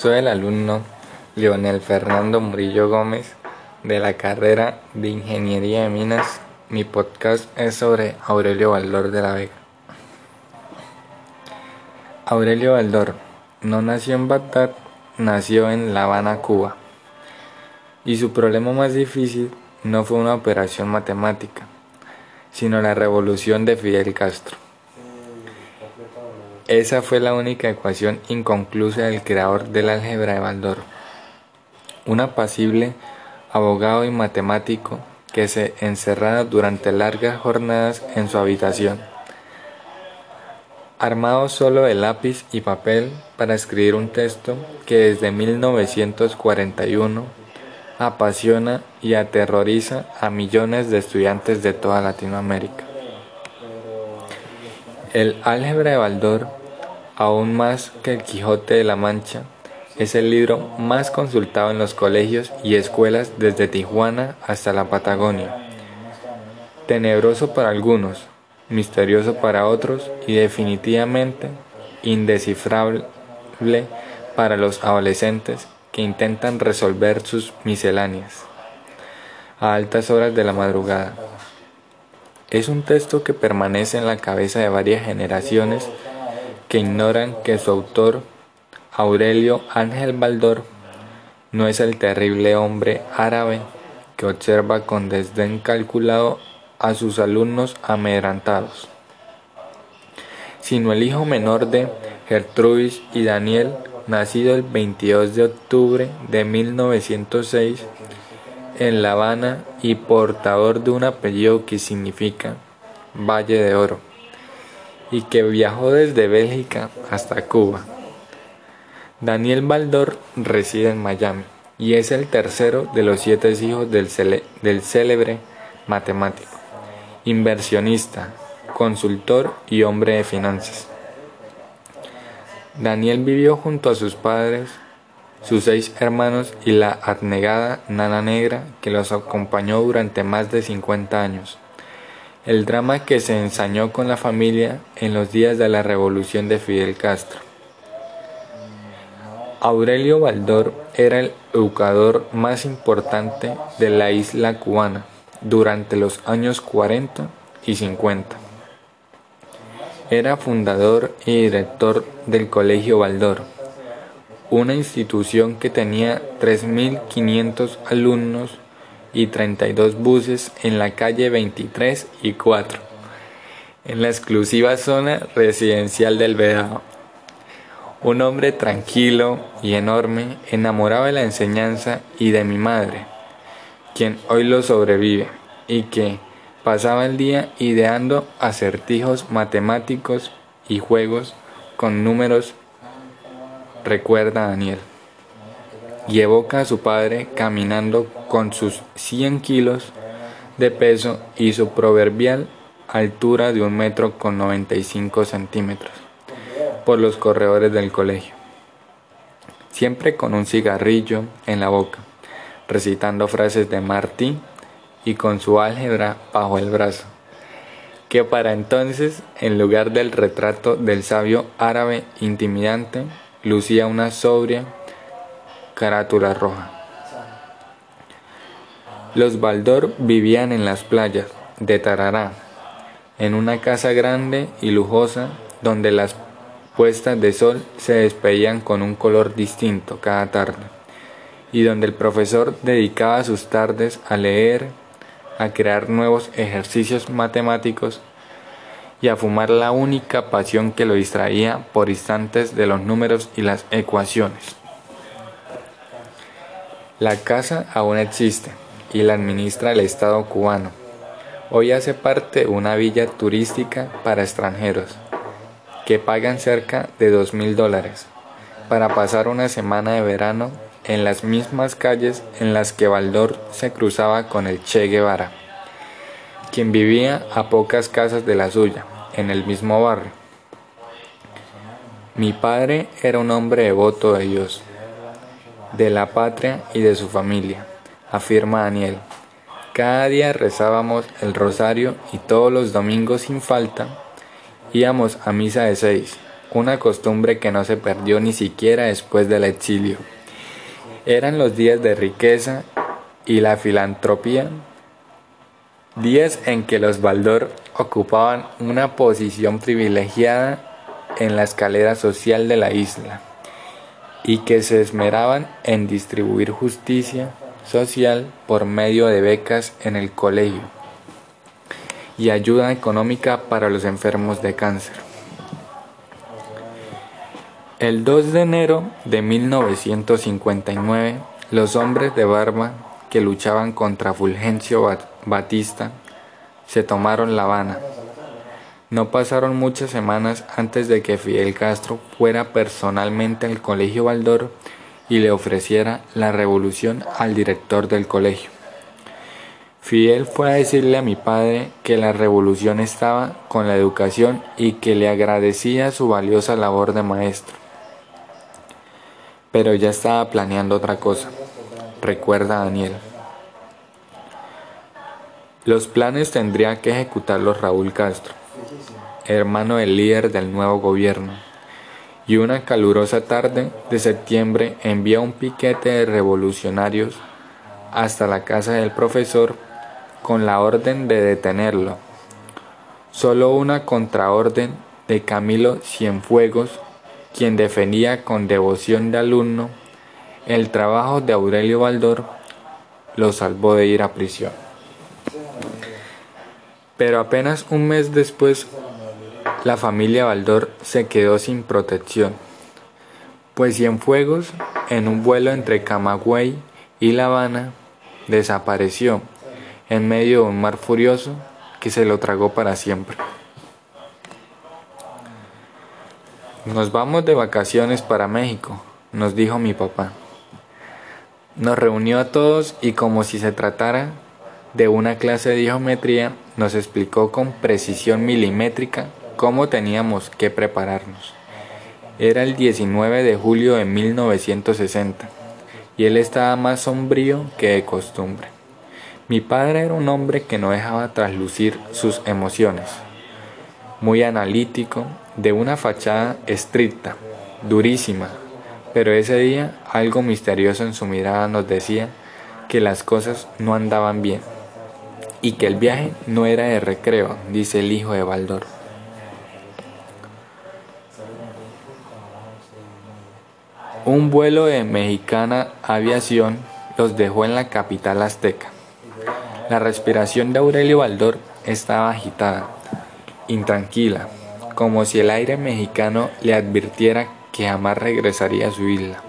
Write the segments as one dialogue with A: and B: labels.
A: Soy el alumno Leonel Fernando Murillo Gómez de la carrera de Ingeniería de Minas. Mi podcast es sobre Aurelio Baldor de la Vega. Aurelio Baldor no nació en Bagdad, nació en La Habana, Cuba. Y su problema más difícil no fue una operación matemática, sino la revolución de Fidel Castro. Esa fue la única ecuación inconclusa del creador del álgebra de Baldor, un apacible abogado y matemático que se encerraba durante largas jornadas en su habitación, armado solo de lápiz y papel para escribir un texto que desde 1941 apasiona y aterroriza a millones de estudiantes de toda Latinoamérica. El álgebra de Baldor aún más que El Quijote de la Mancha, es el libro más consultado en los colegios y escuelas desde Tijuana hasta la Patagonia. Tenebroso para algunos, misterioso para otros y definitivamente indescifrable para los adolescentes que intentan resolver sus misceláneas a altas horas de la madrugada. Es un texto que permanece en la cabeza de varias generaciones que ignoran que su autor, Aurelio Ángel Baldor, no es el terrible hombre árabe que observa con desdén calculado a sus alumnos amedrantados, sino el hijo menor de Gertrudis y Daniel, nacido el 22 de octubre de 1906 en La Habana y portador de un apellido que significa Valle de Oro y que viajó desde Bélgica hasta Cuba. Daniel Baldor reside en Miami y es el tercero de los siete hijos del, célebre matemático, inversionista, consultor y hombre de finanzas. Daniel vivió junto a sus padres, sus seis hermanos y la abnegada nana negra que los acompañó durante más de 50 años el drama que se ensañó con la familia en los días de la revolución de Fidel Castro. Aurelio Baldor era el educador más importante de la isla cubana durante los años 40 y 50. Era fundador y director del Colegio Baldor, una institución que tenía 3.500 alumnos y 32 buses en la calle 23 y 4, en la exclusiva zona residencial del Vedado. Un hombre tranquilo y enorme, enamorado de la enseñanza y de mi madre, quien hoy lo sobrevive, y que pasaba el día ideando acertijos matemáticos y juegos con números, recuerda Daniel y evoca a su padre caminando con sus 100 kilos de peso y su proverbial altura de un metro con 95 centímetros por los corredores del colegio, siempre con un cigarrillo en la boca, recitando frases de Martí y con su álgebra bajo el brazo, que para entonces, en lugar del retrato del sabio árabe intimidante, lucía una sobria carátula roja. Los Baldor vivían en las playas de Tarará, en una casa grande y lujosa donde las puestas de sol se despedían con un color distinto cada tarde, y donde el profesor dedicaba sus tardes a leer, a crear nuevos ejercicios matemáticos y a fumar la única pasión que lo distraía por instantes de los números y las ecuaciones. La casa aún existe y la administra el Estado cubano. Hoy hace parte de una villa turística para extranjeros que pagan cerca de dos mil dólares para pasar una semana de verano en las mismas calles en las que Baldor se cruzaba con el Che Guevara, quien vivía a pocas casas de la suya, en el mismo barrio. Mi padre era un hombre devoto de Dios de la patria y de su familia, afirma Daniel. Cada día rezábamos el rosario y todos los domingos sin falta íbamos a misa de seis una costumbre que no se perdió ni siquiera después del exilio. Eran los días de riqueza y la filantropía, días en que los Baldor ocupaban una posición privilegiada en la escalera social de la isla y que se esmeraban en distribuir justicia social por medio de becas en el colegio y ayuda económica para los enfermos de cáncer. El 2 de enero de 1959, los hombres de barba que luchaban contra Fulgencio Batista se tomaron La Habana. No pasaron muchas semanas antes de que Fidel Castro fuera personalmente al Colegio Baldor y le ofreciera la revolución al director del colegio. Fidel fue a decirle a mi padre que la revolución estaba con la educación y que le agradecía su valiosa labor de maestro. Pero ya estaba planeando otra cosa, recuerda Daniel. Los planes tendría que ejecutarlos Raúl Castro, hermano del líder del nuevo gobierno, y una calurosa tarde de septiembre envía un piquete de revolucionarios hasta la casa del profesor con la orden de detenerlo. Solo una contraorden de Camilo Cienfuegos, quien defendía con devoción de alumno el trabajo de Aurelio Baldor, lo salvó de ir a prisión. Pero apenas un mes después, la familia Baldor se quedó sin protección, pues Cienfuegos, en un vuelo entre Camagüey y La Habana, desapareció en medio de un mar furioso que se lo tragó para siempre. Nos vamos de vacaciones para México, nos dijo mi papá. Nos reunió a todos y como si se tratara de una clase de geometría, nos explicó con precisión milimétrica cómo teníamos que prepararnos. Era el 19 de julio de 1960 y él estaba más sombrío que de costumbre. Mi padre era un hombre que no dejaba traslucir sus emociones, muy analítico, de una fachada estricta, durísima, pero ese día algo misterioso en su mirada nos decía que las cosas no andaban bien y que el viaje no era de recreo, dice el hijo de Baldor. Un vuelo de mexicana aviación los dejó en la capital azteca. La respiración de Aurelio Baldor estaba agitada, intranquila, como si el aire mexicano le advirtiera que jamás regresaría a su isla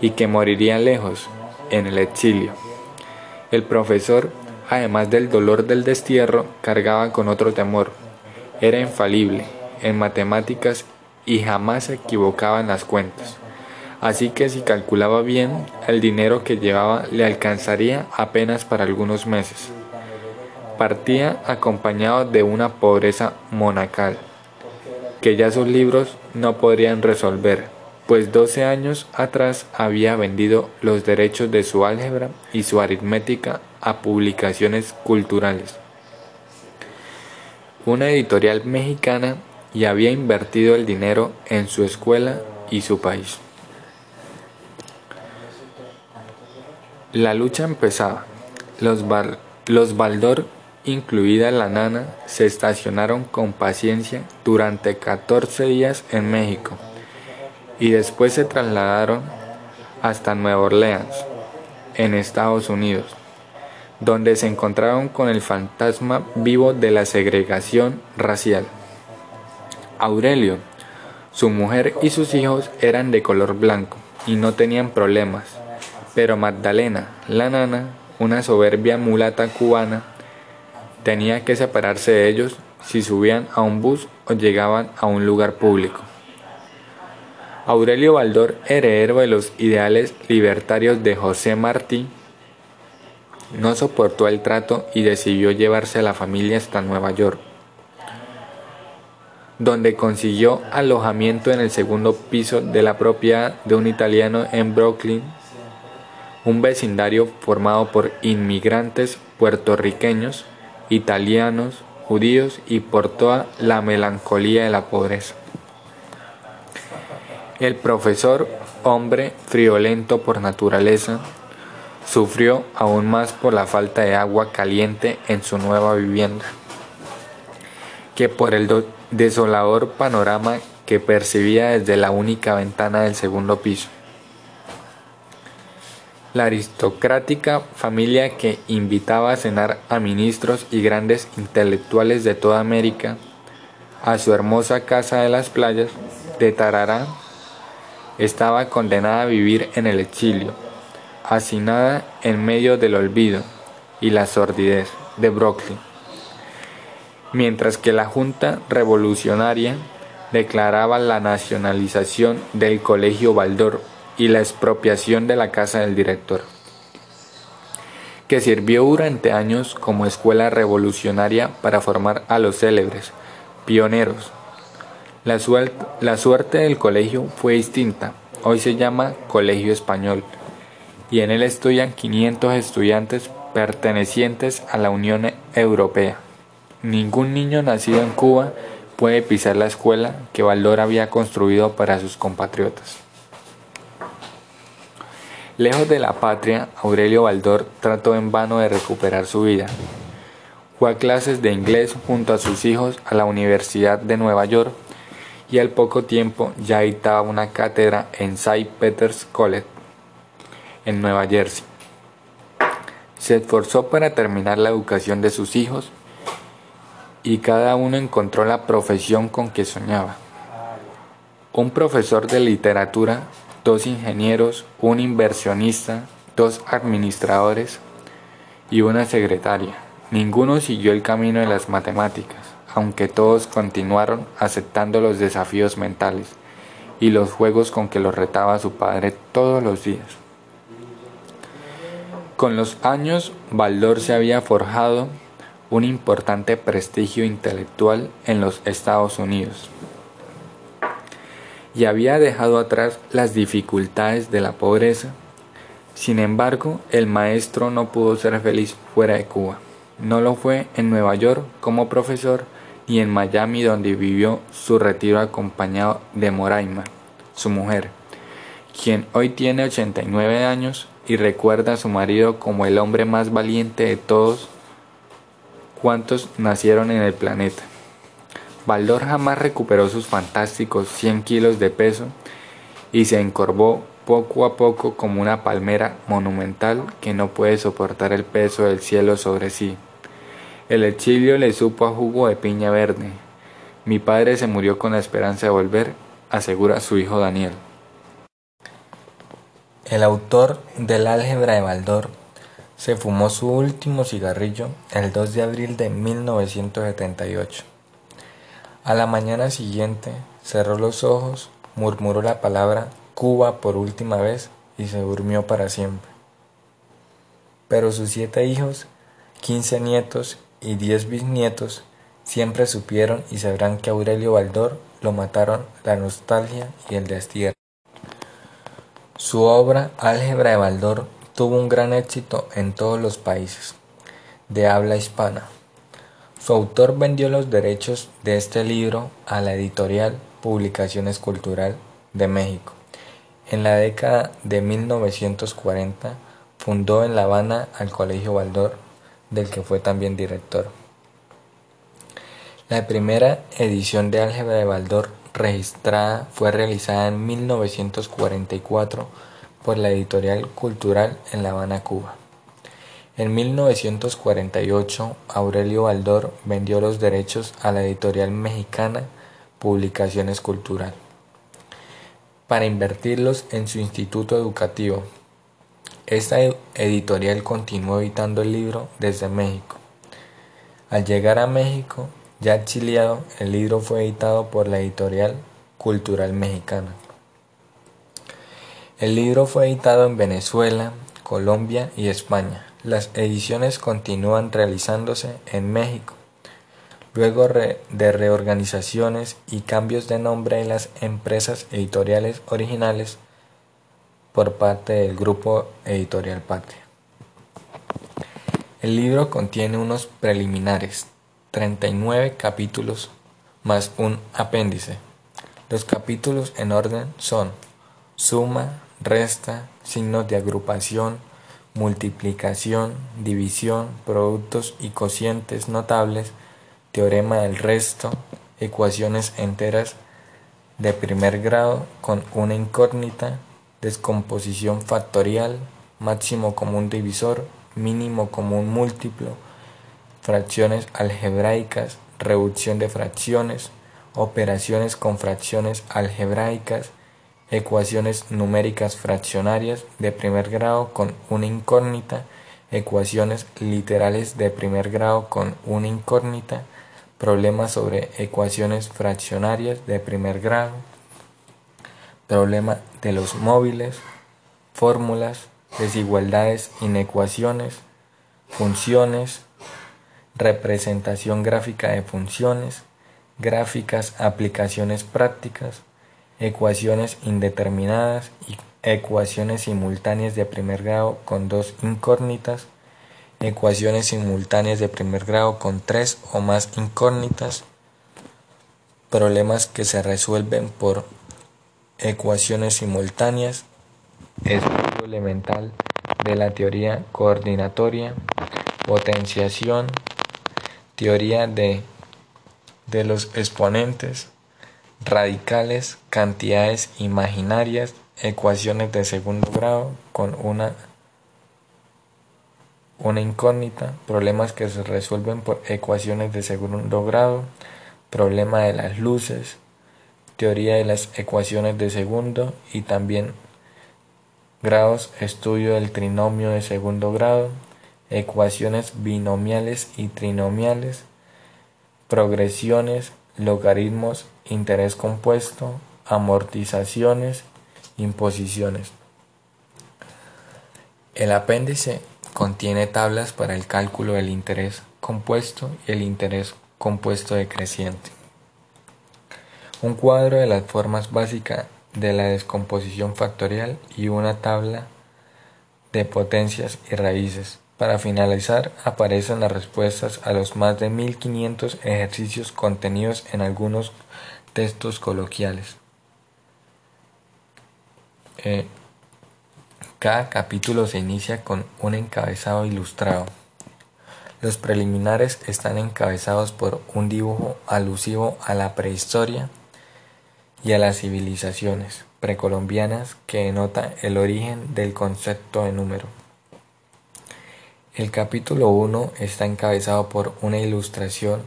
A: y que moriría lejos, en el exilio. El profesor además del dolor del destierro, cargaba con otro temor. Era infalible en matemáticas y jamás se equivocaba en las cuentas. Así que si calculaba bien, el dinero que llevaba le alcanzaría apenas para algunos meses. Partía acompañado de una pobreza monacal, que ya sus libros no podrían resolver, pues 12 años atrás había vendido los derechos de su álgebra y su aritmética a publicaciones culturales. Una editorial mexicana y había invertido el dinero en su escuela y su país. La lucha empezaba. Los, los Baldor, incluida la nana, se estacionaron con paciencia durante 14 días en México y después se trasladaron hasta Nueva Orleans, en Estados Unidos donde se encontraron con el fantasma vivo de la segregación racial. Aurelio, su mujer y sus hijos eran de color blanco y no tenían problemas, pero Magdalena, la nana, una soberbia mulata cubana, tenía que separarse de ellos si subían a un bus o llegaban a un lugar público. Aurelio Baldor, heredero de los ideales libertarios de José Martí, no soportó el trato y decidió llevarse a la familia hasta Nueva York, donde consiguió alojamiento en el segundo piso de la propiedad de un italiano en Brooklyn, un vecindario formado por inmigrantes puertorriqueños, italianos, judíos y por toda la melancolía de la pobreza. El profesor, hombre friolento por naturaleza, sufrió aún más por la falta de agua caliente en su nueva vivienda que por el desolador panorama que percibía desde la única ventana del segundo piso. La aristocrática familia que invitaba a cenar a ministros y grandes intelectuales de toda América a su hermosa casa de las playas de Tarará estaba condenada a vivir en el exilio, hacinada en medio del olvido y la sordidez de Brooklyn, mientras que la Junta Revolucionaria declaraba la nacionalización del Colegio Baldor y la expropiación de la casa del director, que sirvió durante años como escuela revolucionaria para formar a los célebres, pioneros. La, la suerte del colegio fue distinta, hoy se llama Colegio Español, y en él estudian 500 estudiantes pertenecientes a la Unión Europea. Ningún niño nacido en Cuba puede pisar la escuela que Baldor había construido para sus compatriotas. Lejos de la patria, Aurelio Baldor trató en vano de recuperar su vida. Fue a clases de inglés junto a sus hijos a la Universidad de Nueva York y al poco tiempo ya dictaba una cátedra en St. Peter's College, en Nueva Jersey. Se esforzó para terminar la educación de sus hijos y cada uno encontró la profesión con que soñaba. Un profesor de literatura, dos ingenieros, un inversionista, dos administradores y una secretaria. Ninguno siguió el camino de las matemáticas, aunque todos continuaron aceptando los desafíos mentales y los juegos con que los retaba su padre todos los días. Con los años, Baldor se había forjado un importante prestigio intelectual en los Estados Unidos y había dejado atrás las dificultades de la pobreza. Sin embargo, el maestro no pudo ser feliz fuera de Cuba. No lo fue en Nueva York como profesor ni en Miami donde vivió su retiro acompañado de Moraima, su mujer, quien hoy tiene 89 años y recuerda a su marido como el hombre más valiente de todos cuantos nacieron en el planeta. Baldor jamás recuperó sus fantásticos 100 kilos de peso y se encorvó poco a poco como una palmera monumental que no puede soportar el peso del cielo sobre sí. El exilio le supo a jugo de piña verde. Mi padre se murió con la esperanza de volver, asegura su hijo Daniel. El autor del álgebra de Baldor se fumó su último cigarrillo el 2 de abril de 1978. A la mañana siguiente cerró los ojos, murmuró la palabra Cuba por última vez y se durmió para siempre. Pero sus siete hijos, quince nietos y diez bisnietos siempre supieron y sabrán que Aurelio Baldor lo mataron la nostalgia y el destierro. Su obra Álgebra de Baldor tuvo un gran éxito en todos los países de habla hispana. Su autor vendió los derechos de este libro a la editorial Publicaciones Cultural de México. En la década de 1940 fundó en La Habana al Colegio Baldor, del que fue también director. La primera edición de Álgebra de Baldor registrada fue realizada en 1944 por la editorial Cultural en La Habana, Cuba. En 1948, Aurelio Baldor vendió los derechos a la editorial mexicana Publicaciones Cultural para invertirlos en su instituto educativo. Esta editorial continuó editando el libro desde México. Al llegar a México, ya exiliado, el libro fue editado por la editorial Cultural Mexicana. El libro fue editado en Venezuela, Colombia y España. Las ediciones continúan realizándose en México. Luego de reorganizaciones y cambios de nombre en las empresas editoriales originales por parte del grupo editorial Patria. El libro contiene unos preliminares, 39 capítulos más un apéndice Los capítulos en orden son suma, resta, signos de agrupación, multiplicación, división, productos y cocientes notables, teorema del resto, ecuaciones enteras de primer grado con una incógnita, descomposición factorial, máximo común divisor, mínimo común múltiplo, fracciones algebraicas, reducción de fracciones, operaciones con fracciones algebraicas, ecuaciones numéricas fraccionarias de primer grado con una incógnita, ecuaciones literales de primer grado con una incógnita, problemas sobre ecuaciones fraccionarias de primer grado, problema de los móviles, fórmulas, desigualdades, inecuaciones, funciones, representación gráfica de funciones, gráficas, aplicaciones prácticas, ecuaciones indeterminadas y ecuaciones simultáneas de primer grado con dos incógnitas, ecuaciones simultáneas de primer grado con tres o más incógnitas, problemas que se resuelven por ecuaciones simultáneas, estudio elemental de la teoría coordinatoria, potenciación, teoría de, de los exponentes, radicales, cantidades imaginarias, ecuaciones de segundo grado con una, una incógnita, problemas que se resuelven por ecuaciones de segundo grado, problema de las luces, teoría de las ecuaciones de segundo y también grados, estudio del trinomio de segundo grado, ecuaciones binomiales y trinomiales, progresiones, logaritmos, interés compuesto, amortizaciones, imposiciones. El apéndice contiene tablas para el cálculo del interés compuesto y el interés compuesto decreciente. Un cuadro de las formas básicas de la descomposición factorial y una tabla de potencias y raíces. Para finalizar, aparecen las respuestas a los más de 1500 ejercicios contenidos en algunos textos coloquiales. Eh, cada capítulo se inicia con un encabezado ilustrado. Los preliminares están encabezados por un dibujo alusivo a la prehistoria y a las civilizaciones precolombianas que denota el origen del concepto de número. El capítulo 1 está encabezado por una ilustración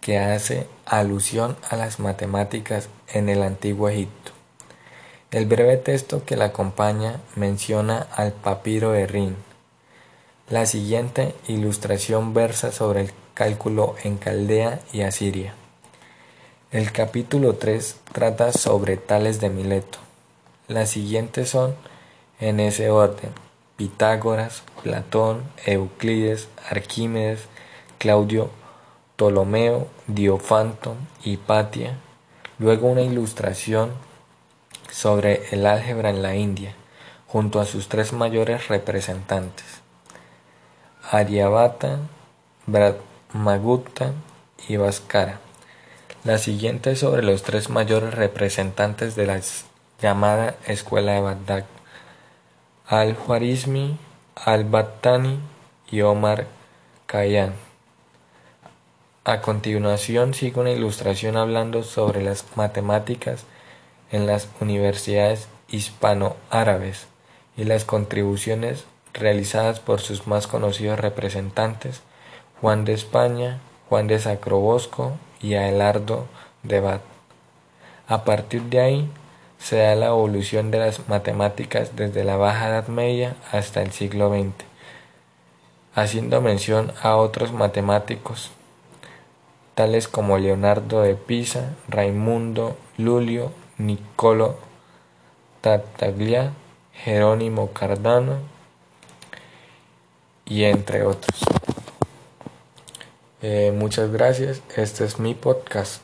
A: que hace alusión a las matemáticas en el antiguo Egipto. El breve texto que la acompaña menciona al papiro de Rin. La siguiente ilustración versa sobre el cálculo en Caldea y Asiria. El capítulo 3 trata sobre Tales de Mileto. Las siguientes son en ese orden. Pitágoras, Platón, Euclides, Arquímedes, Claudio Ptolomeo, Diofanto, Hipatia, luego una ilustración sobre el álgebra en la India, junto a sus tres mayores representantes, Aryabhata, Brahmagupta y Bhaskara. La siguiente sobre los tres mayores representantes de la llamada Escuela de Bagdad, al-Khwarizmi, al-Battani y Omar Khayyam. A continuación sigue una ilustración hablando sobre las matemáticas en las universidades hispano-árabes y las contribuciones realizadas por sus más conocidos representantes, Juan de España, Juan de Sacrobosco y Aelardo de Bat. A partir de ahí, se da la evolución de las matemáticas desde la Baja Edad Media hasta el siglo XX, haciendo mención a otros matemáticos, tales como Leonardo de Pisa, Raimundo, Lulio, Niccolo Tartaglia, Jerónimo Cardano y entre otros. Eh, muchas gracias, este es mi podcast.